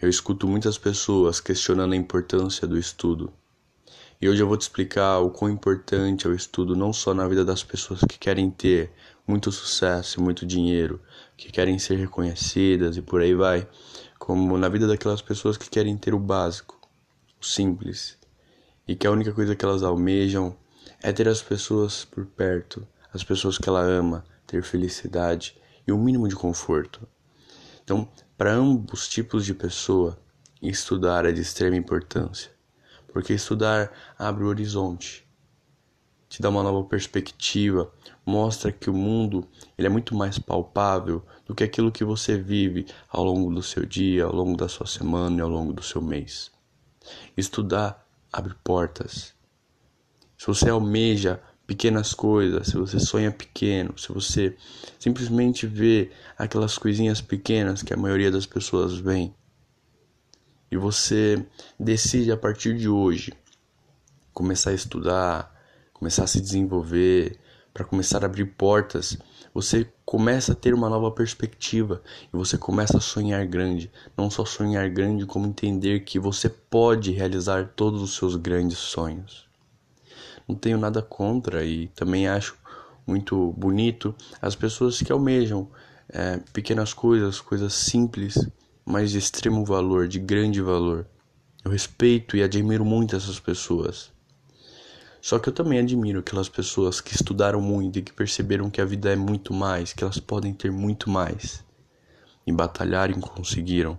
Eu escuto muitas pessoas questionando a importância do estudo. E hoje eu vou te explicar o quão importante é o estudo não só na vida das pessoas que querem ter muito sucesso e muito dinheiro, que querem ser reconhecidas e por aí vai, como na vida daquelas pessoas que querem ter o básico, o simples, e que a única coisa que elas almejam é ter as pessoas por perto, as pessoas que ela ama, ter felicidade e o um mínimo de conforto. Então, para ambos tipos de pessoa, estudar é de extrema importância, porque estudar abre o horizonte, te dá uma nova perspectiva, mostra que o mundo ele é muito mais palpável do que aquilo que você vive ao longo do seu dia, ao longo da sua semana e ao longo do seu mês. Estudar abre portas. Se você almeja pequenas coisas, se você sonha pequeno, se você simplesmente vê aquelas coisinhas pequenas que a maioria das pessoas vê, e você decide a partir de hoje começar a estudar, começar a se desenvolver, para começar a abrir portas, você começa a ter uma nova perspectiva e você começa a sonhar grande. Não só sonhar grande, como entender que você pode realizar todos os seus grandes sonhos não tenho nada contra e também acho muito bonito as pessoas que almejam é, pequenas coisas, coisas simples, mas de extremo valor, de grande valor. Eu respeito e admiro muito essas pessoas. Só que eu também admiro aquelas pessoas que estudaram muito e que perceberam que a vida é muito mais, que elas podem ter muito mais. E batalharam e conseguiram.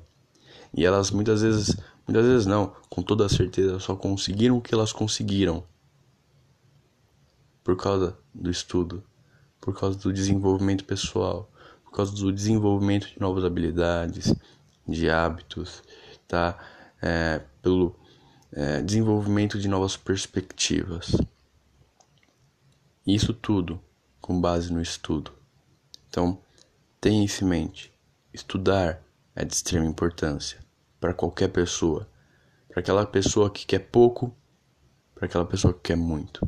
E elas muitas vezes, muitas vezes não, com toda certeza, só conseguiram o que elas conseguiram por causa do estudo, por causa do desenvolvimento pessoal, por causa do desenvolvimento de novas habilidades, de hábitos, tá? É, pelo é, desenvolvimento de novas perspectivas. Isso tudo com base no estudo. Então, tenha isso em mente. Estudar é de extrema importância para qualquer pessoa, para aquela pessoa que quer pouco, para aquela pessoa que quer muito.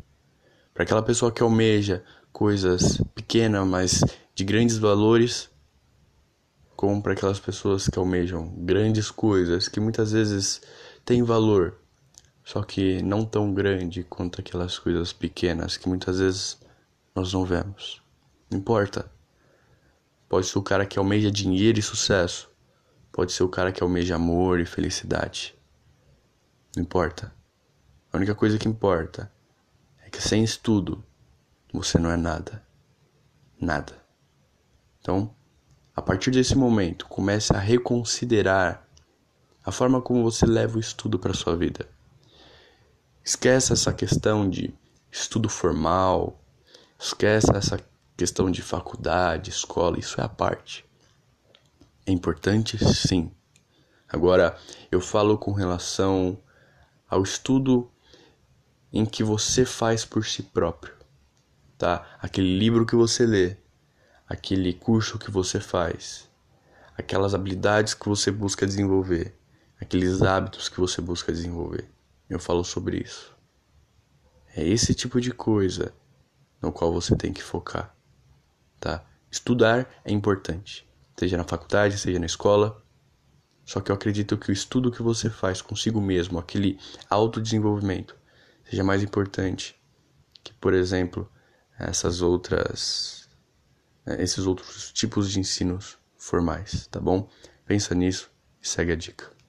Para aquela pessoa que almeja coisas pequenas, mas de grandes valores, como para aquelas pessoas que almejam grandes coisas que muitas vezes têm valor, só que não tão grande quanto aquelas coisas pequenas que muitas vezes nós não vemos. Não importa. Pode ser o cara que almeja dinheiro e sucesso. Pode ser o cara que almeja amor e felicidade. Não importa. A única coisa que importa que sem estudo você não é nada. Nada. Então, a partir desse momento, comece a reconsiderar a forma como você leva o estudo para sua vida. Esquece essa questão de estudo formal, esquece essa questão de faculdade, escola, isso é a parte. É importante sim. Agora, eu falo com relação ao estudo em que você faz por si próprio, tá? Aquele livro que você lê, aquele curso que você faz, aquelas habilidades que você busca desenvolver, aqueles hábitos que você busca desenvolver. Eu falo sobre isso. É esse tipo de coisa no qual você tem que focar, tá? Estudar é importante, seja na faculdade, seja na escola. Só que eu acredito que o estudo que você faz consigo mesmo, aquele autodesenvolvimento, seja mais importante que, por exemplo, essas outras né, esses outros tipos de ensinos formais, tá bom? Pensa nisso e segue a dica.